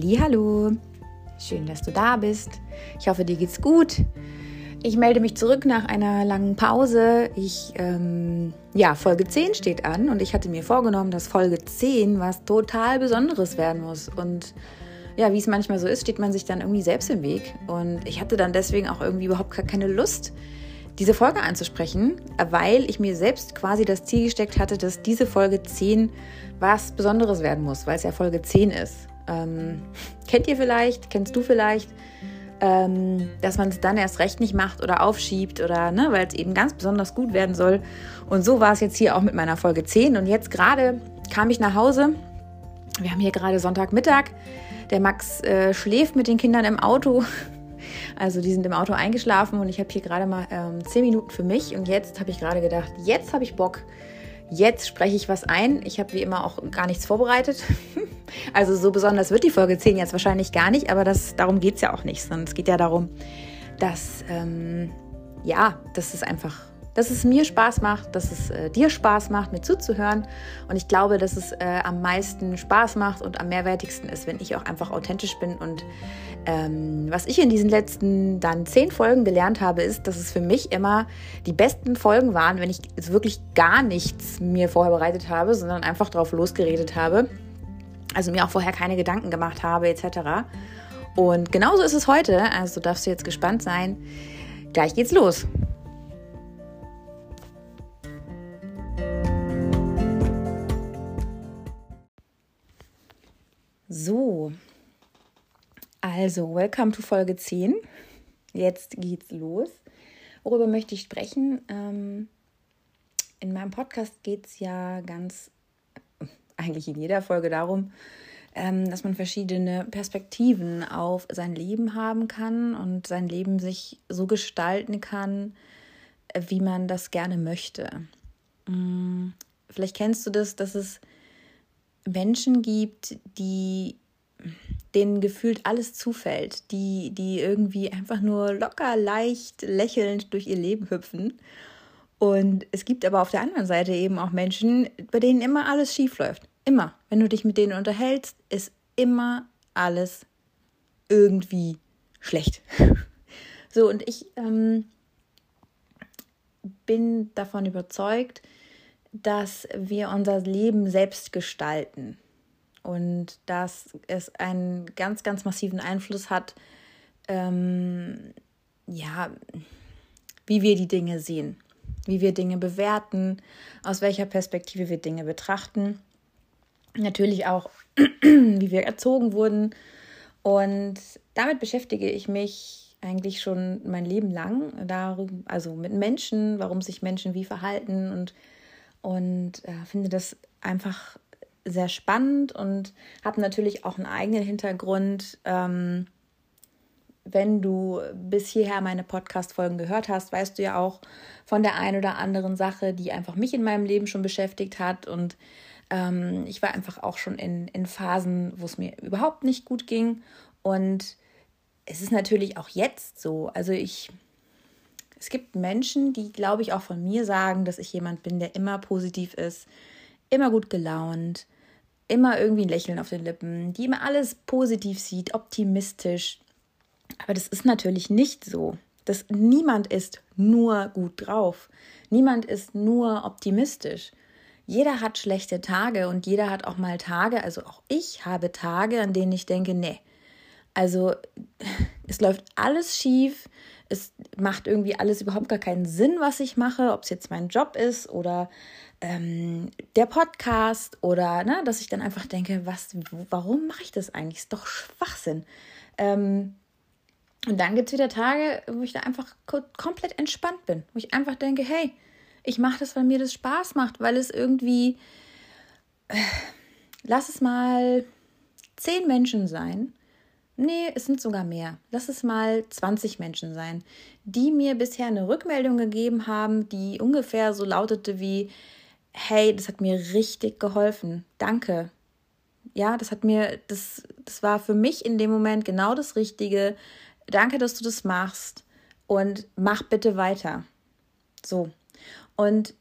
Hallo, schön, dass du da bist. Ich hoffe, dir geht's gut. Ich melde mich zurück nach einer langen Pause. Ich, ähm, ja, Folge 10 steht an und ich hatte mir vorgenommen, dass Folge 10 was total Besonderes werden muss. Und ja, wie es manchmal so ist, steht man sich dann irgendwie selbst im Weg. Und ich hatte dann deswegen auch irgendwie überhaupt keine Lust, diese Folge anzusprechen, weil ich mir selbst quasi das Ziel gesteckt hatte, dass diese Folge 10 was Besonderes werden muss, weil es ja Folge 10 ist. Ähm, kennt ihr vielleicht, kennst du vielleicht, ähm, dass man es dann erst recht nicht macht oder aufschiebt oder, ne, weil es eben ganz besonders gut werden soll. Und so war es jetzt hier auch mit meiner Folge 10. Und jetzt gerade kam ich nach Hause. Wir haben hier gerade Sonntagmittag. Der Max äh, schläft mit den Kindern im Auto. Also die sind im Auto eingeschlafen und ich habe hier gerade mal ähm, zehn Minuten für mich. Und jetzt habe ich gerade gedacht, jetzt habe ich Bock. Jetzt spreche ich was ein. Ich habe wie immer auch gar nichts vorbereitet. Also so besonders wird die Folge 10 jetzt wahrscheinlich gar nicht, aber das, darum geht es ja auch nicht, sondern es geht ja darum, dass, ähm, ja, dass es einfach, dass es mir Spaß macht, dass es äh, dir Spaß macht, mir zuzuhören. Und ich glaube, dass es äh, am meisten Spaß macht und am mehrwertigsten ist, wenn ich auch einfach authentisch bin. Und ähm, was ich in diesen letzten dann zehn Folgen gelernt habe, ist, dass es für mich immer die besten Folgen waren, wenn ich wirklich gar nichts mir vorher bereitet habe, sondern einfach drauf losgeredet habe also mir auch vorher keine Gedanken gemacht habe etc. Und genauso ist es heute, also darfst du jetzt gespannt sein. Gleich geht's los. So, also welcome to Folge 10. Jetzt geht's los. Worüber möchte ich sprechen? Ähm, in meinem Podcast geht es ja ganz eigentlich in jeder Folge darum, ähm, dass man verschiedene Perspektiven auf sein Leben haben kann und sein Leben sich so gestalten kann, äh, wie man das gerne möchte. Mm, vielleicht kennst du das, dass es Menschen gibt, die denen gefühlt alles zufällt, die, die irgendwie einfach nur locker, leicht, lächelnd durch ihr Leben hüpfen. Und es gibt aber auf der anderen Seite eben auch Menschen, bei denen immer alles schief läuft. Immer. Wenn du dich mit denen unterhältst, ist immer alles irgendwie schlecht. so, und ich ähm, bin davon überzeugt, dass wir unser Leben selbst gestalten und dass es einen ganz, ganz massiven Einfluss hat, ähm, ja, wie wir die Dinge sehen, wie wir Dinge bewerten, aus welcher Perspektive wir Dinge betrachten natürlich auch, wie wir erzogen wurden. Und damit beschäftige ich mich eigentlich schon mein Leben lang, darum, also mit Menschen, warum sich Menschen wie verhalten und, und äh, finde das einfach sehr spannend und habe natürlich auch einen eigenen Hintergrund. Ähm, wenn du bis hierher meine Podcast-Folgen gehört hast, weißt du ja auch von der einen oder anderen Sache, die einfach mich in meinem Leben schon beschäftigt hat und ähm, ich war einfach auch schon in, in Phasen, wo es mir überhaupt nicht gut ging. Und es ist natürlich auch jetzt so. Also ich, es gibt Menschen, die, glaube ich, auch von mir sagen, dass ich jemand bin, der immer positiv ist, immer gut gelaunt, immer irgendwie ein Lächeln auf den Lippen, die immer alles positiv sieht, optimistisch. Aber das ist natürlich nicht so. Das, niemand ist nur gut drauf. Niemand ist nur optimistisch jeder hat schlechte Tage und jeder hat auch mal Tage, also auch ich habe Tage, an denen ich denke, nee, also es läuft alles schief, es macht irgendwie alles überhaupt gar keinen Sinn, was ich mache, ob es jetzt mein Job ist oder ähm, der Podcast oder ne, dass ich dann einfach denke, was, warum mache ich das eigentlich? Ist doch Schwachsinn. Ähm, und dann gibt es wieder Tage, wo ich da einfach komplett entspannt bin, wo ich einfach denke, hey, ich mache das, weil mir das Spaß macht, weil es irgendwie, äh, lass es mal zehn Menschen sein. Nee, es sind sogar mehr. Lass es mal 20 Menschen sein, die mir bisher eine Rückmeldung gegeben haben, die ungefähr so lautete wie, hey, das hat mir richtig geholfen. Danke. Ja, das hat mir, das, das war für mich in dem Moment genau das Richtige. Danke, dass du das machst und mach bitte weiter. So. Und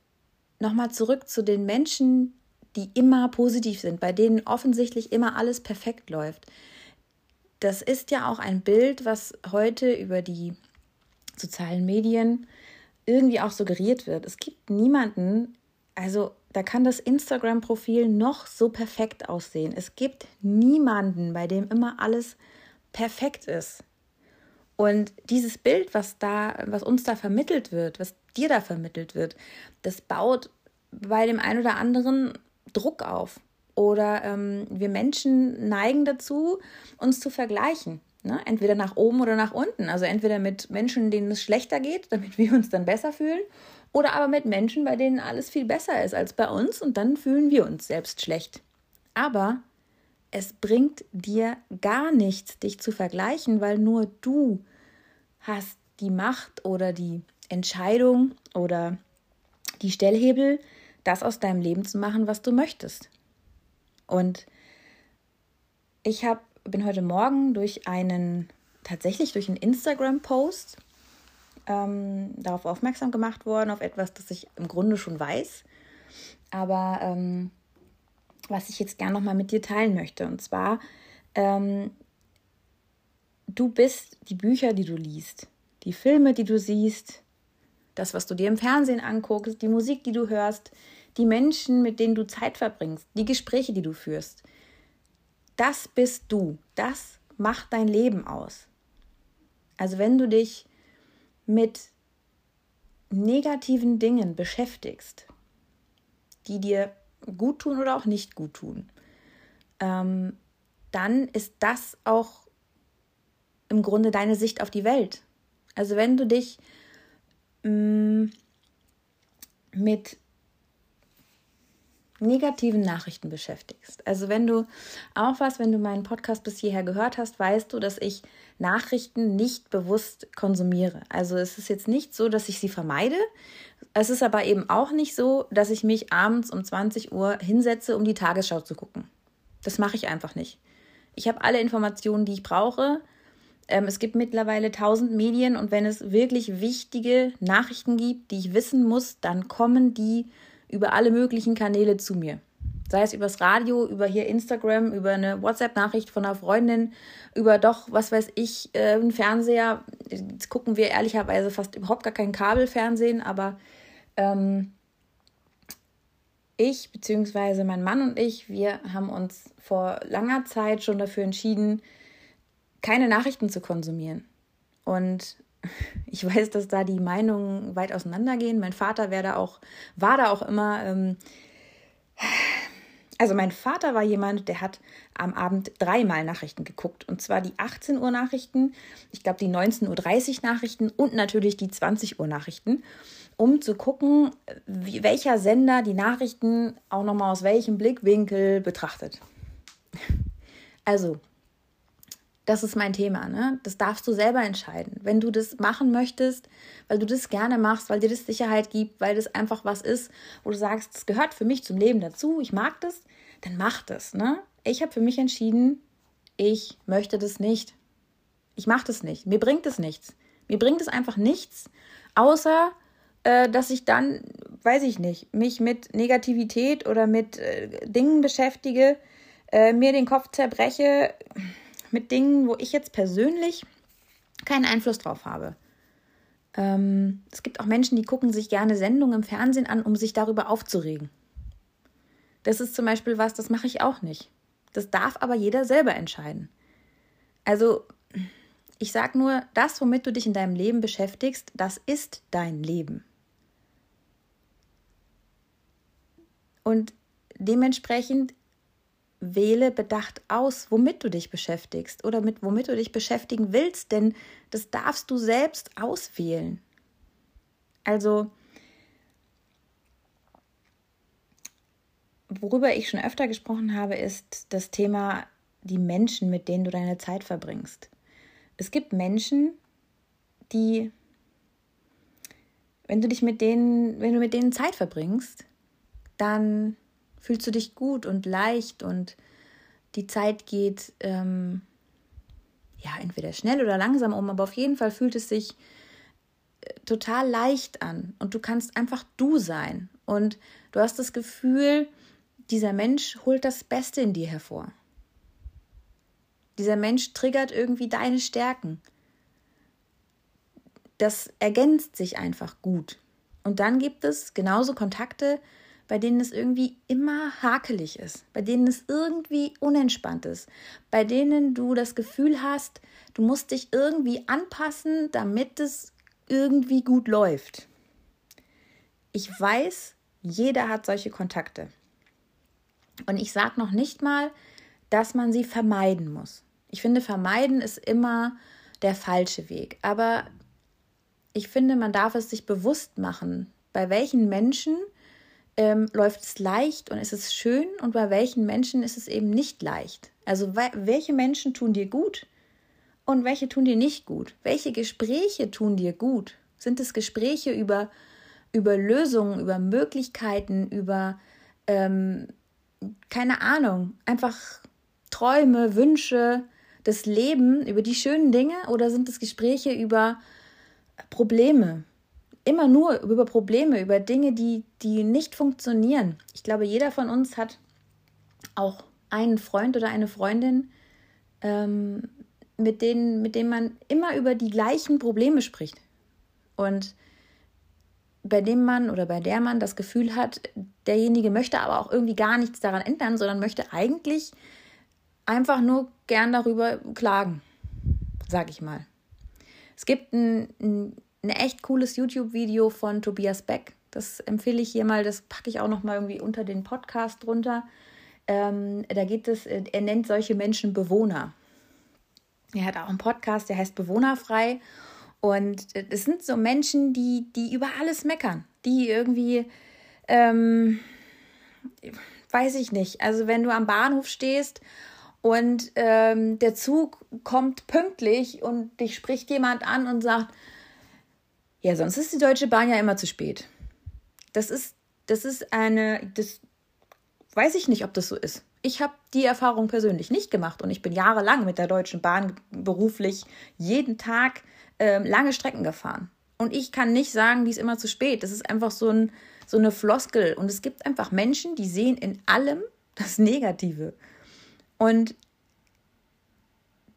nochmal zurück zu den Menschen, die immer positiv sind, bei denen offensichtlich immer alles perfekt läuft. Das ist ja auch ein Bild, was heute über die sozialen Medien irgendwie auch suggeriert wird. Es gibt niemanden, also da kann das Instagram-Profil noch so perfekt aussehen. Es gibt niemanden, bei dem immer alles perfekt ist. Und dieses Bild, was da, was uns da vermittelt wird, was dir da vermittelt wird, das baut bei dem einen oder anderen Druck auf. Oder ähm, wir Menschen neigen dazu, uns zu vergleichen. Ne? Entweder nach oben oder nach unten. Also entweder mit Menschen, denen es schlechter geht, damit wir uns dann besser fühlen. Oder aber mit Menschen, bei denen alles viel besser ist als bei uns und dann fühlen wir uns selbst schlecht. Aber es bringt dir gar nichts, dich zu vergleichen, weil nur du hast die Macht oder die Entscheidung oder die Stellhebel, das aus deinem Leben zu machen, was du möchtest. Und ich hab, bin heute Morgen durch einen, tatsächlich durch einen Instagram-Post ähm, darauf aufmerksam gemacht worden, auf etwas, das ich im Grunde schon weiß. Aber ähm, was ich jetzt gerne nochmal mit dir teilen möchte. Und zwar, ähm, du bist die Bücher, die du liest, die Filme, die du siehst, das, was du dir im Fernsehen anguckst, die Musik, die du hörst, die Menschen, mit denen du Zeit verbringst, die Gespräche, die du führst. Das bist du. Das macht dein Leben aus. Also wenn du dich mit negativen Dingen beschäftigst, die dir gut tun oder auch nicht gut tun, ähm, dann ist das auch im Grunde deine Sicht auf die Welt. Also wenn du dich mh, mm, mit negativen Nachrichten beschäftigst. Also wenn du auch was, wenn du meinen Podcast bis hierher gehört hast, weißt du, dass ich Nachrichten nicht bewusst konsumiere. Also es ist jetzt nicht so, dass ich sie vermeide. Es ist aber eben auch nicht so, dass ich mich abends um 20 Uhr hinsetze, um die Tagesschau zu gucken. Das mache ich einfach nicht. Ich habe alle Informationen, die ich brauche. Ähm, es gibt mittlerweile tausend Medien und wenn es wirklich wichtige Nachrichten gibt, die ich wissen muss, dann kommen die über alle möglichen Kanäle zu mir. Sei es übers Radio, über hier Instagram, über eine WhatsApp-Nachricht von einer Freundin, über doch, was weiß ich, äh, einen Fernseher. Jetzt gucken wir ehrlicherweise fast überhaupt gar kein Kabelfernsehen, aber ähm, ich bzw. mein Mann und ich, wir haben uns vor langer Zeit schon dafür entschieden, keine Nachrichten zu konsumieren. Und ich weiß, dass da die Meinungen weit auseinandergehen. Mein Vater wäre da auch, war da auch immer. Ähm, also mein Vater war jemand, der hat am Abend dreimal Nachrichten geguckt. Und zwar die 18 Uhr Nachrichten, ich glaube die 19.30 Uhr Nachrichten und natürlich die 20 Uhr Nachrichten, um zu gucken, wie, welcher Sender die Nachrichten auch nochmal aus welchem Blickwinkel betrachtet. Also, das ist mein Thema, ne? Das darfst du selber entscheiden. Wenn du das machen möchtest, weil du das gerne machst, weil dir das Sicherheit gibt, weil das einfach was ist, wo du sagst, das gehört für mich zum Leben dazu, ich mag das, dann mach das, ne? Ich habe für mich entschieden, ich möchte das nicht. Ich mache das nicht. Mir bringt es nichts. Mir bringt es einfach nichts, außer äh, dass ich dann, weiß ich nicht, mich mit Negativität oder mit äh, Dingen beschäftige, äh, mir den Kopf zerbreche mit Dingen, wo ich jetzt persönlich keinen Einfluss drauf habe. Ähm, es gibt auch Menschen, die gucken sich gerne Sendungen im Fernsehen an, um sich darüber aufzuregen. Das ist zum Beispiel was, das mache ich auch nicht. Das darf aber jeder selber entscheiden. Also, ich sage nur, das, womit du dich in deinem Leben beschäftigst, das ist dein Leben. Und dementsprechend wähle bedacht aus, womit du dich beschäftigst oder mit womit du dich beschäftigen willst, denn das darfst du selbst auswählen. Also, worüber ich schon öfter gesprochen habe, ist das Thema die Menschen, mit denen du deine Zeit verbringst. Es gibt Menschen, die, wenn du dich mit denen, wenn du mit denen Zeit verbringst, dann fühlst du dich gut und leicht und die Zeit geht ähm, ja entweder schnell oder langsam um, aber auf jeden Fall fühlt es sich äh, total leicht an und du kannst einfach du sein und du hast das Gefühl, dieser Mensch holt das Beste in dir hervor. Dieser Mensch triggert irgendwie deine Stärken. Das ergänzt sich einfach gut. Und dann gibt es genauso Kontakte, bei denen es irgendwie immer hakelig ist, bei denen es irgendwie unentspannt ist, bei denen du das Gefühl hast, du musst dich irgendwie anpassen, damit es irgendwie gut läuft. Ich weiß, jeder hat solche Kontakte. Und ich sage noch nicht mal, dass man sie vermeiden muss. Ich finde, vermeiden ist immer der falsche Weg. Aber ich finde, man darf es sich bewusst machen, bei welchen Menschen ähm, läuft es leicht und ist es schön und bei welchen Menschen ist es eben nicht leicht. Also welche Menschen tun dir gut und welche tun dir nicht gut? Welche Gespräche tun dir gut? Sind es Gespräche über, über Lösungen, über Möglichkeiten, über, ähm, keine Ahnung, einfach Träume, Wünsche, das Leben, über die schönen Dinge oder sind es Gespräche über Probleme, immer nur über Probleme, über Dinge, die, die nicht funktionieren. Ich glaube, jeder von uns hat auch einen Freund oder eine Freundin, ähm, mit, denen, mit dem man immer über die gleichen Probleme spricht. Und bei dem man oder bei der man das Gefühl hat, derjenige möchte aber auch irgendwie gar nichts daran ändern, sondern möchte eigentlich einfach nur gern darüber klagen, sag ich mal. Es gibt ein, ein ein echt cooles YouTube-Video von Tobias Beck. Das empfehle ich hier mal, das packe ich auch noch mal irgendwie unter den Podcast drunter. Ähm, da geht es, äh, er nennt solche Menschen Bewohner. Er hat auch einen Podcast, der heißt Bewohnerfrei. Und äh, es sind so Menschen, die, die über alles meckern, die irgendwie, ähm, weiß ich nicht, also wenn du am Bahnhof stehst und ähm, der Zug kommt pünktlich und dich spricht jemand an und sagt, ja, sonst ist die Deutsche Bahn ja immer zu spät. Das ist, das ist eine, das weiß ich nicht, ob das so ist. Ich habe die Erfahrung persönlich nicht gemacht und ich bin jahrelang mit der Deutschen Bahn beruflich jeden Tag äh, lange Strecken gefahren. Und ich kann nicht sagen, die ist immer zu spät. Das ist einfach so, ein, so eine Floskel. Und es gibt einfach Menschen, die sehen in allem das Negative. Und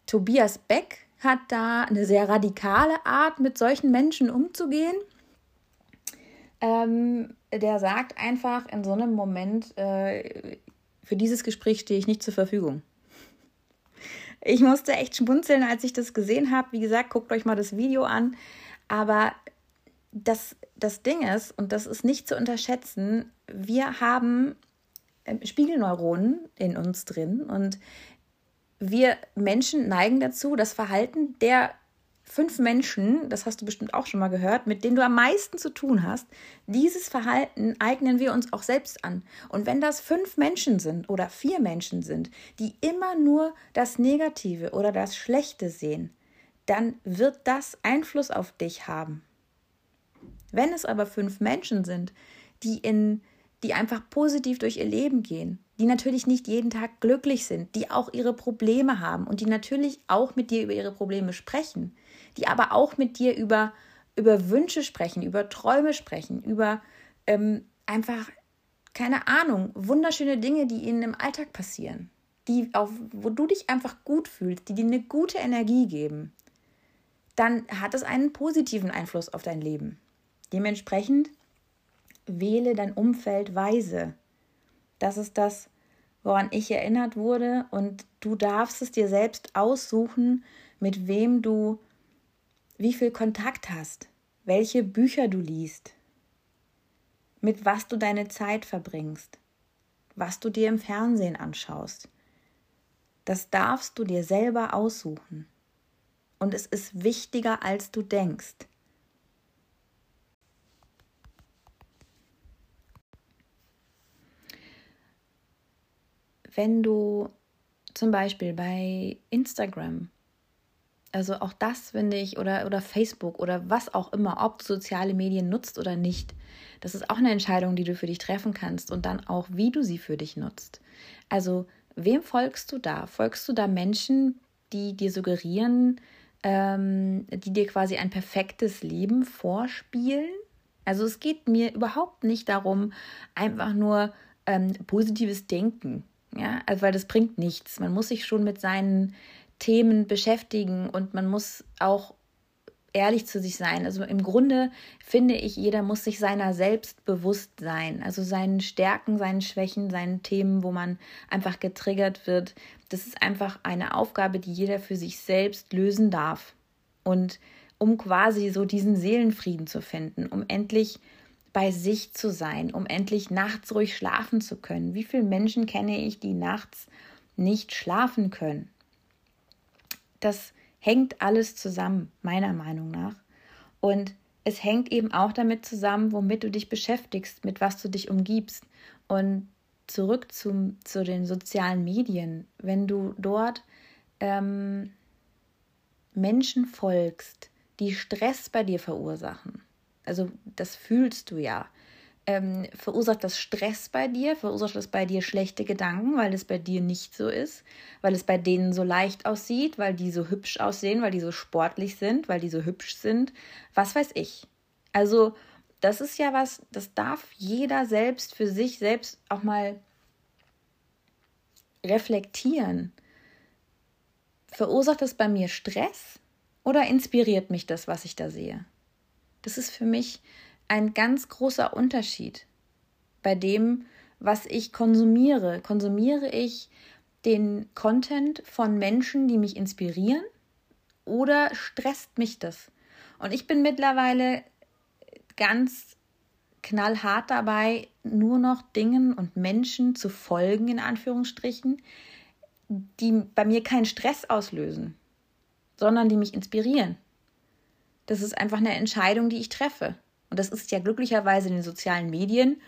Tobias Beck hat da eine sehr radikale Art, mit solchen Menschen umzugehen. Ähm, der sagt einfach in so einem Moment, äh, für dieses Gespräch stehe ich nicht zur Verfügung. Ich musste echt schmunzeln, als ich das gesehen habe. Wie gesagt, guckt euch mal das Video an. Aber das, das Ding ist, und das ist nicht zu unterschätzen, wir haben ähm, Spiegelneuronen in uns drin und wir Menschen neigen dazu, das Verhalten der fünf Menschen, das hast du bestimmt auch schon mal gehört, mit denen du am meisten zu tun hast, dieses Verhalten eignen wir uns auch selbst an. Und wenn das fünf Menschen sind oder vier Menschen sind, die immer nur das Negative oder das Schlechte sehen, dann wird das Einfluss auf dich haben. Wenn es aber fünf Menschen sind, die in die einfach positiv durch ihr Leben gehen, die natürlich nicht jeden Tag glücklich sind, die auch ihre Probleme haben und die natürlich auch mit dir über ihre Probleme sprechen, die aber auch mit dir über, über Wünsche sprechen, über Träume sprechen, über ähm, einfach, keine Ahnung, wunderschöne Dinge, die ihnen im Alltag passieren, die auf, wo du dich einfach gut fühlst, die dir eine gute Energie geben, dann hat es einen positiven Einfluss auf dein Leben. Dementsprechend wähle dein Umfeld weise. Das ist das, woran ich erinnert wurde. Und du darfst es dir selbst aussuchen, mit wem du wie viel Kontakt hast, welche Bücher du liest, mit was du deine Zeit verbringst, was du dir im Fernsehen anschaust. Das darfst du dir selber aussuchen. Und es ist wichtiger, als du denkst. Wenn du zum Beispiel bei Instagram, also auch das finde ich, oder, oder Facebook oder was auch immer, ob du soziale Medien nutzt oder nicht, das ist auch eine Entscheidung, die du für dich treffen kannst und dann auch, wie du sie für dich nutzt. Also, wem folgst du da? Folgst du da Menschen, die dir suggerieren, ähm, die dir quasi ein perfektes Leben vorspielen? Also es geht mir überhaupt nicht darum, einfach nur ähm, positives Denken ja, also weil das bringt nichts. Man muss sich schon mit seinen Themen beschäftigen und man muss auch ehrlich zu sich sein. Also im Grunde finde ich, jeder muss sich seiner selbst bewusst sein. Also seinen Stärken, seinen Schwächen, seinen Themen, wo man einfach getriggert wird. Das ist einfach eine Aufgabe, die jeder für sich selbst lösen darf. Und um quasi so diesen Seelenfrieden zu finden, um endlich bei sich zu sein, um endlich nachts ruhig schlafen zu können. Wie viele Menschen kenne ich, die nachts nicht schlafen können? Das hängt alles zusammen, meiner Meinung nach. Und es hängt eben auch damit zusammen, womit du dich beschäftigst, mit was du dich umgibst. Und zurück zum, zu den sozialen Medien, wenn du dort ähm, Menschen folgst, die Stress bei dir verursachen, also das fühlst du ja, ähm, verursacht das Stress bei dir, verursacht das bei dir schlechte Gedanken, weil es bei dir nicht so ist, weil es bei denen so leicht aussieht, weil die so hübsch aussehen, weil die so sportlich sind, weil die so hübsch sind, was weiß ich. Also das ist ja was, das darf jeder selbst für sich selbst auch mal reflektieren. Verursacht das bei mir Stress oder inspiriert mich das, was ich da sehe? Das ist für mich ein ganz großer Unterschied bei dem, was ich konsumiere. Konsumiere ich den Content von Menschen, die mich inspirieren oder stresst mich das? Und ich bin mittlerweile ganz knallhart dabei, nur noch Dingen und Menschen zu folgen, in Anführungsstrichen, die bei mir keinen Stress auslösen, sondern die mich inspirieren. Das ist einfach eine Entscheidung, die ich treffe. Und das ist ja glücklicherweise in den sozialen Medien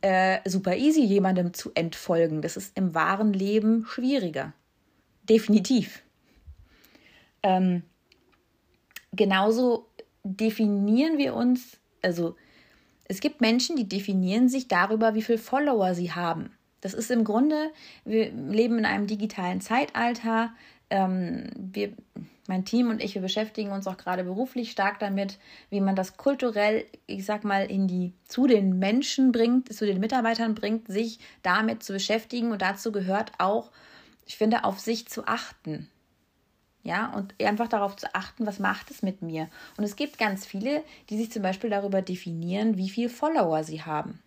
äh, super easy, jemandem zu entfolgen. Das ist im wahren Leben schwieriger. Definitiv. Ähm, genauso definieren wir uns, also es gibt Menschen, die definieren sich darüber, wie viele Follower sie haben. Das ist im Grunde, wir leben in einem digitalen Zeitalter. Ähm, wir mein Team und ich, wir beschäftigen uns auch gerade beruflich stark damit, wie man das kulturell, ich sag mal, in die, zu den Menschen bringt, zu den Mitarbeitern bringt, sich damit zu beschäftigen. Und dazu gehört auch, ich finde, auf sich zu achten. Ja, und einfach darauf zu achten, was macht es mit mir. Und es gibt ganz viele, die sich zum Beispiel darüber definieren, wie viele Follower sie haben.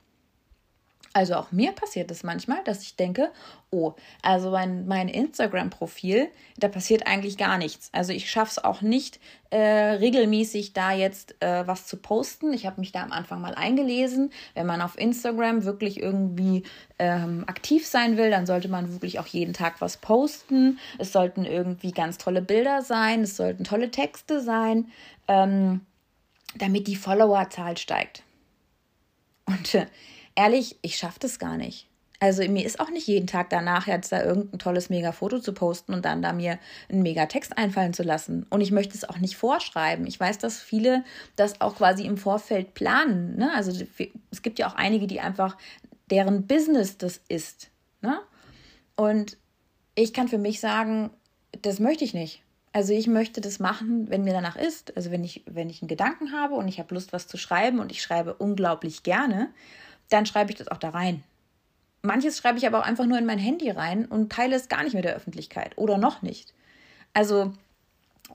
Also auch mir passiert es manchmal, dass ich denke, oh, also mein, mein Instagram-Profil, da passiert eigentlich gar nichts. Also ich schaffe es auch nicht, äh, regelmäßig da jetzt äh, was zu posten. Ich habe mich da am Anfang mal eingelesen. Wenn man auf Instagram wirklich irgendwie ähm, aktiv sein will, dann sollte man wirklich auch jeden Tag was posten. Es sollten irgendwie ganz tolle Bilder sein, es sollten tolle Texte sein, ähm, damit die Followerzahl steigt. Und äh, ehrlich, ich schaffe das gar nicht. Also mir ist auch nicht jeden Tag danach jetzt da irgendein tolles Mega-Foto zu posten und dann da mir einen Mega-Text einfallen zu lassen. Und ich möchte es auch nicht vorschreiben. Ich weiß, dass viele das auch quasi im Vorfeld planen. Ne? Also es gibt ja auch einige, die einfach deren Business das ist. Ne? Und ich kann für mich sagen, das möchte ich nicht. Also ich möchte das machen, wenn mir danach ist. Also wenn ich, wenn ich einen Gedanken habe und ich habe Lust, was zu schreiben und ich schreibe unglaublich gerne, dann schreibe ich das auch da rein. Manches schreibe ich aber auch einfach nur in mein Handy rein und teile es gar nicht mit der Öffentlichkeit oder noch nicht. Also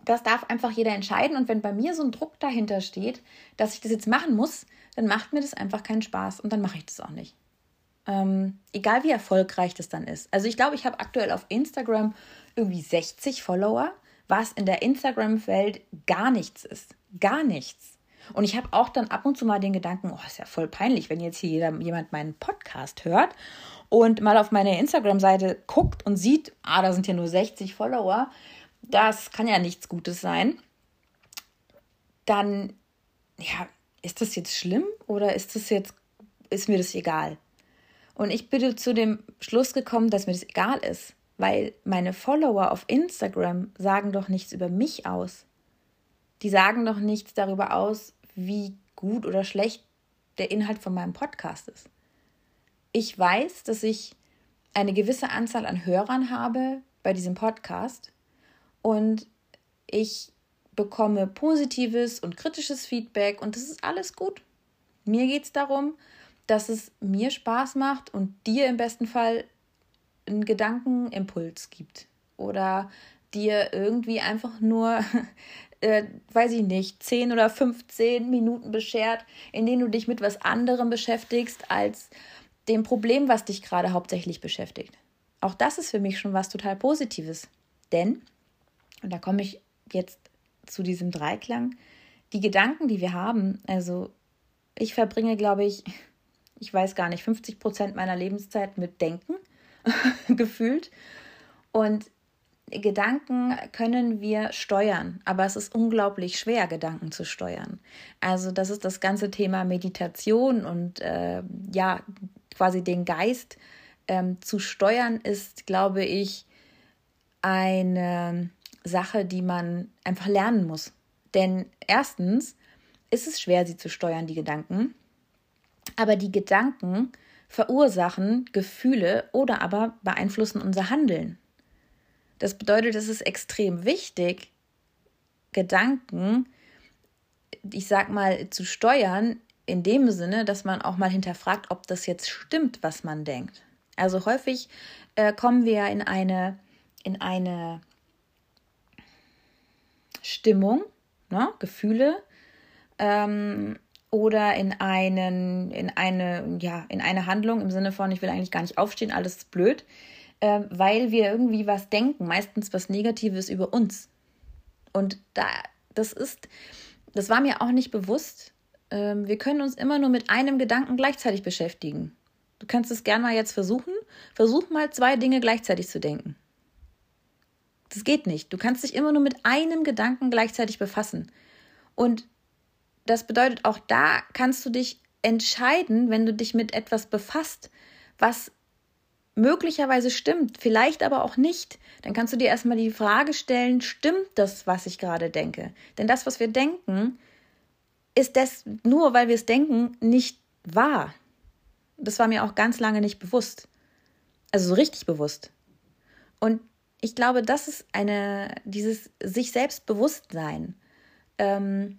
das darf einfach jeder entscheiden. Und wenn bei mir so ein Druck dahinter steht, dass ich das jetzt machen muss, dann macht mir das einfach keinen Spaß und dann mache ich das auch nicht. Ähm, egal wie erfolgreich das dann ist. Also ich glaube, ich habe aktuell auf Instagram irgendwie 60 Follower, was in der Instagram-Welt gar nichts ist. Gar nichts. Und ich habe auch dann ab und zu mal den Gedanken, oh, ist ja voll peinlich, wenn jetzt hier jeder, jemand meinen Podcast hört und mal auf meine Instagram-Seite guckt und sieht, ah, da sind ja nur 60 Follower. Das kann ja nichts Gutes sein. Dann, ja, ist das jetzt schlimm oder ist das jetzt, ist mir das egal? Und ich bin zu dem Schluss gekommen, dass mir das egal ist, weil meine Follower auf Instagram sagen doch nichts über mich aus die sagen doch nichts darüber aus, wie gut oder schlecht der Inhalt von meinem Podcast ist. Ich weiß, dass ich eine gewisse Anzahl an Hörern habe bei diesem Podcast und ich bekomme positives und kritisches Feedback und das ist alles gut. Mir geht es darum, dass es mir Spaß macht und dir im besten Fall einen Gedankenimpuls gibt oder dir irgendwie einfach nur, äh, weiß ich nicht, 10 oder 15 Minuten beschert, in denen du dich mit was anderem beschäftigst als dem Problem, was dich gerade hauptsächlich beschäftigt. Auch das ist für mich schon was total Positives. Denn, und da komme ich jetzt zu diesem Dreiklang, die Gedanken, die wir haben, also ich verbringe, glaube ich, ich weiß gar nicht, 50 Prozent meiner Lebenszeit mit Denken gefühlt. Und Gedanken können wir steuern, aber es ist unglaublich schwer, Gedanken zu steuern. Also das ist das ganze Thema Meditation und äh, ja, quasi den Geist ähm, zu steuern, ist, glaube ich, eine Sache, die man einfach lernen muss. Denn erstens ist es schwer, sie zu steuern, die Gedanken. Aber die Gedanken verursachen Gefühle oder aber beeinflussen unser Handeln. Das bedeutet, es ist extrem wichtig, Gedanken, ich sag mal, zu steuern, in dem Sinne, dass man auch mal hinterfragt, ob das jetzt stimmt, was man denkt. Also häufig äh, kommen wir in eine, in eine Stimmung, ne, Gefühle, ähm, oder in einen, in eine, ja, in eine Handlung im Sinne von, ich will eigentlich gar nicht aufstehen, alles ist blöd, äh, weil wir irgendwie was denken, meistens was Negatives über uns. Und da, das ist, das war mir auch nicht bewusst. Ähm, wir können uns immer nur mit einem Gedanken gleichzeitig beschäftigen. Du kannst es gerne mal jetzt versuchen. Versuch mal zwei Dinge gleichzeitig zu denken. Das geht nicht. Du kannst dich immer nur mit einem Gedanken gleichzeitig befassen. Und das bedeutet, auch da kannst du dich entscheiden, wenn du dich mit etwas befasst, was möglicherweise stimmt, vielleicht aber auch nicht. Dann kannst du dir erstmal die Frage stellen, stimmt das, was ich gerade denke? Denn das, was wir denken, ist das nur, weil wir es denken, nicht wahr. Das war mir auch ganz lange nicht bewusst. Also so richtig bewusst. Und ich glaube, das ist eine, dieses sich selbst Bewusstsein. Ähm,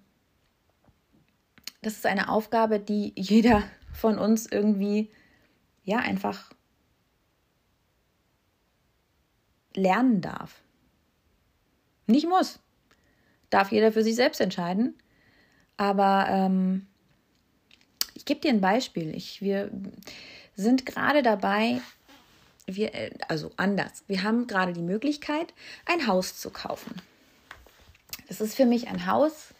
das ist eine Aufgabe, die jeder von uns irgendwie, ja, einfach lernen darf. Nicht muss. Darf jeder für sich selbst entscheiden. Aber ähm, ich gebe dir ein Beispiel. Ich, wir sind gerade dabei, wir, äh, also anders. Wir haben gerade die Möglichkeit, ein Haus zu kaufen. Das ist für mich ein Haus,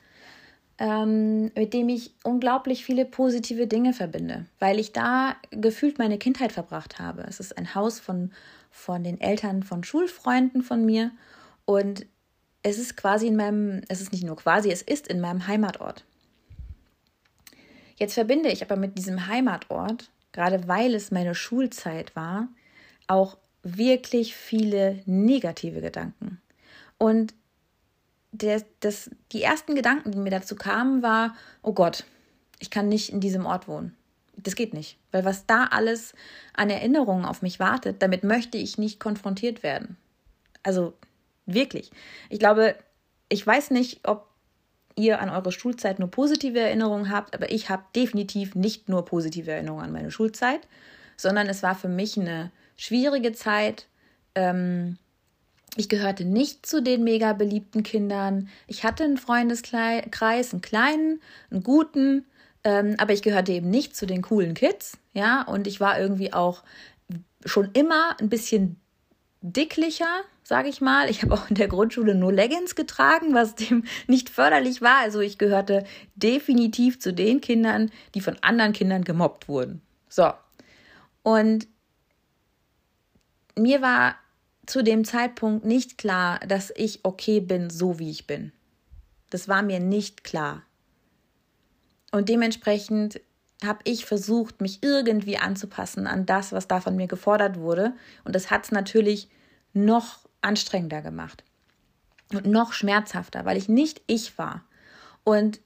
ähm, mit dem ich unglaublich viele positive Dinge verbinde, weil ich da gefühlt meine Kindheit verbracht habe. Es ist ein Haus von, von den Eltern von Schulfreunden von mir und es ist quasi in meinem, es ist nicht nur quasi, es ist in meinem Heimatort. Jetzt verbinde ich aber mit diesem Heimatort, gerade weil es meine Schulzeit war, auch wirklich viele negative Gedanken. Und der, das, die ersten Gedanken, die mir dazu kamen, war, oh Gott, ich kann nicht in diesem Ort wohnen. Das geht nicht, weil was da alles an Erinnerungen auf mich wartet, damit möchte ich nicht konfrontiert werden. Also wirklich. Ich glaube, ich weiß nicht, ob ihr an eure Schulzeit nur positive Erinnerungen habt, aber ich habe definitiv nicht nur positive Erinnerungen an meine Schulzeit, sondern es war für mich eine schwierige Zeit. Ähm, ich gehörte nicht zu den mega beliebten Kindern. Ich hatte einen Freundeskreis, einen kleinen, einen guten, ähm, aber ich gehörte eben nicht zu den coolen Kids, ja. Und ich war irgendwie auch schon immer ein bisschen dicklicher, sage ich mal. Ich habe auch in der Grundschule nur Leggings getragen, was dem nicht förderlich war. Also ich gehörte definitiv zu den Kindern, die von anderen Kindern gemobbt wurden. So. Und mir war zu dem Zeitpunkt nicht klar, dass ich okay bin, so wie ich bin. Das war mir nicht klar. Und dementsprechend habe ich versucht, mich irgendwie anzupassen an das, was da von mir gefordert wurde. Und das hat es natürlich noch anstrengender gemacht und noch schmerzhafter, weil ich nicht ich war. Und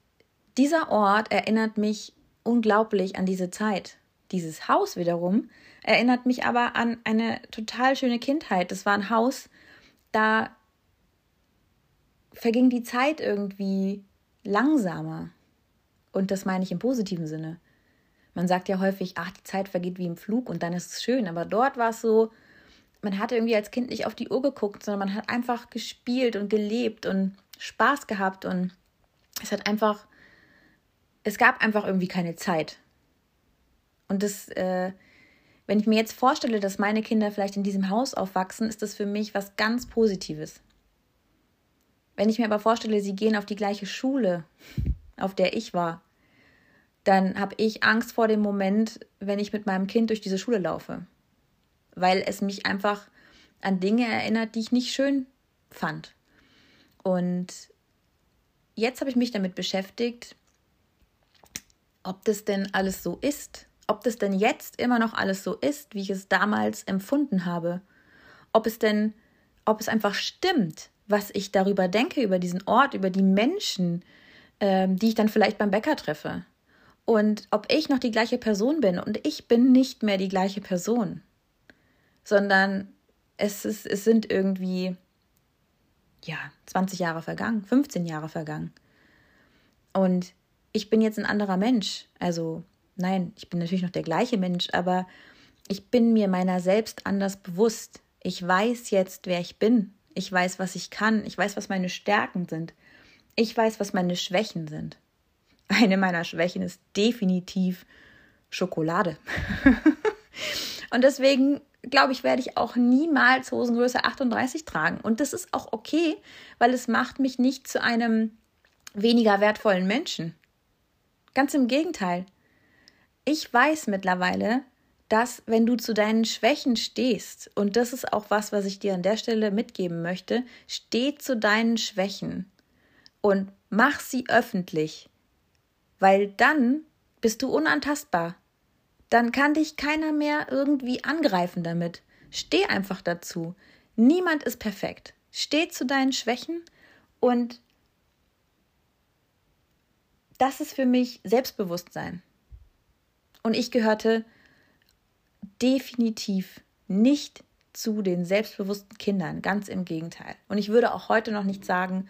dieser Ort erinnert mich unglaublich an diese Zeit. Dieses Haus wiederum erinnert mich aber an eine total schöne Kindheit. Das war ein Haus, da verging die Zeit irgendwie langsamer. Und das meine ich im positiven Sinne. Man sagt ja häufig, ach, die Zeit vergeht wie im Flug und dann ist es schön. Aber dort war es so, man hatte irgendwie als Kind nicht auf die Uhr geguckt, sondern man hat einfach gespielt und gelebt und Spaß gehabt und es hat einfach, es gab einfach irgendwie keine Zeit. Und das, äh, wenn ich mir jetzt vorstelle, dass meine Kinder vielleicht in diesem Haus aufwachsen, ist das für mich was ganz Positives. Wenn ich mir aber vorstelle, sie gehen auf die gleiche Schule, auf der ich war, dann habe ich Angst vor dem Moment, wenn ich mit meinem Kind durch diese Schule laufe weil es mich einfach an Dinge erinnert, die ich nicht schön fand. Und jetzt habe ich mich damit beschäftigt, ob das denn alles so ist, ob das denn jetzt immer noch alles so ist, wie ich es damals empfunden habe, ob es denn, ob es einfach stimmt, was ich darüber denke, über diesen Ort, über die Menschen, ähm, die ich dann vielleicht beim Bäcker treffe. Und ob ich noch die gleiche Person bin. Und ich bin nicht mehr die gleiche Person sondern es, ist, es sind irgendwie, ja, 20 Jahre vergangen, 15 Jahre vergangen. Und ich bin jetzt ein anderer Mensch. Also, nein, ich bin natürlich noch der gleiche Mensch, aber ich bin mir meiner selbst anders bewusst. Ich weiß jetzt, wer ich bin. Ich weiß, was ich kann. Ich weiß, was meine Stärken sind. Ich weiß, was meine Schwächen sind. Eine meiner Schwächen ist definitiv Schokolade. Und deswegen glaube ich, werde ich auch niemals Hosengröße 38 tragen. Und das ist auch okay, weil es macht mich nicht zu einem weniger wertvollen Menschen. Ganz im Gegenteil. Ich weiß mittlerweile, dass wenn du zu deinen Schwächen stehst, und das ist auch was, was ich dir an der Stelle mitgeben möchte, steh zu deinen Schwächen und mach sie öffentlich, weil dann bist du unantastbar dann kann dich keiner mehr irgendwie angreifen damit. Steh einfach dazu. Niemand ist perfekt. Steh zu deinen Schwächen und das ist für mich Selbstbewusstsein. Und ich gehörte definitiv nicht zu den selbstbewussten Kindern, ganz im Gegenteil. Und ich würde auch heute noch nicht sagen,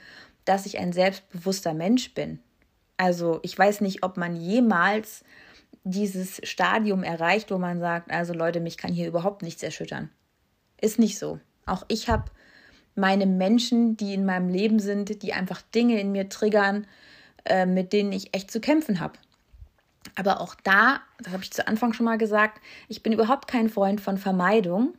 dass ich ein selbstbewusster Mensch bin. Also ich weiß nicht, ob man jemals dieses Stadium erreicht, wo man sagt, also Leute, mich kann hier überhaupt nichts erschüttern. Ist nicht so. Auch ich habe meine Menschen, die in meinem Leben sind, die einfach Dinge in mir triggern, äh, mit denen ich echt zu kämpfen habe. Aber auch da, das habe ich zu Anfang schon mal gesagt, ich bin überhaupt kein Freund von Vermeidung.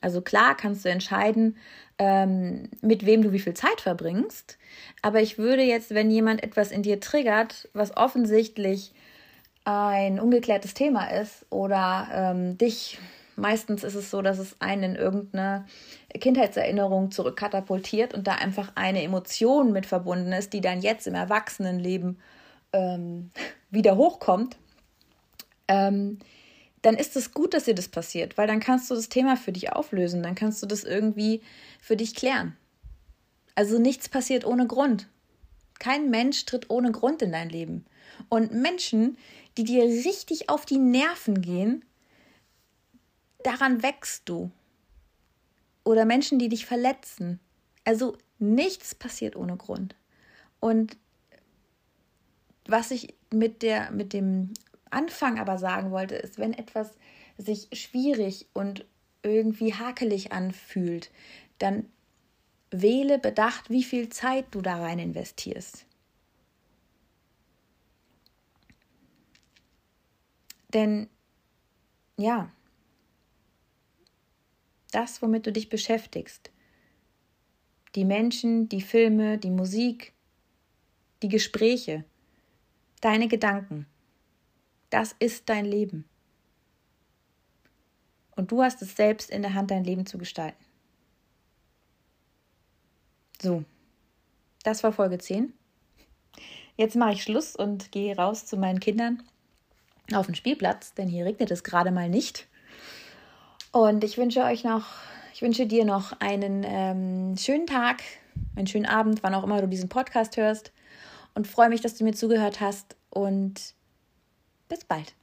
Also klar kannst du entscheiden, ähm, mit wem du wie viel Zeit verbringst. Aber ich würde jetzt, wenn jemand etwas in dir triggert, was offensichtlich ein ungeklärtes Thema ist oder ähm, dich, meistens ist es so, dass es einen in irgendeine Kindheitserinnerung zurückkatapultiert und da einfach eine Emotion mit verbunden ist, die dann jetzt im Erwachsenenleben ähm, wieder hochkommt, ähm, dann ist es gut, dass dir das passiert, weil dann kannst du das Thema für dich auflösen, dann kannst du das irgendwie für dich klären. Also nichts passiert ohne Grund. Kein Mensch tritt ohne Grund in dein Leben. Und Menschen, die dir richtig auf die Nerven gehen, daran wächst du. Oder Menschen, die dich verletzen. Also nichts passiert ohne Grund. Und was ich mit, der, mit dem Anfang aber sagen wollte, ist, wenn etwas sich schwierig und irgendwie hakelig anfühlt, dann wähle bedacht, wie viel Zeit du da rein investierst. Denn ja, das, womit du dich beschäftigst, die Menschen, die Filme, die Musik, die Gespräche, deine Gedanken, das ist dein Leben. Und du hast es selbst in der Hand, dein Leben zu gestalten. So, das war Folge 10. Jetzt mache ich Schluss und gehe raus zu meinen Kindern auf den Spielplatz, denn hier regnet es gerade mal nicht. Und ich wünsche euch noch, ich wünsche dir noch einen ähm, schönen Tag, einen schönen Abend, wann auch immer du diesen Podcast hörst. Und freue mich, dass du mir zugehört hast. Und bis bald.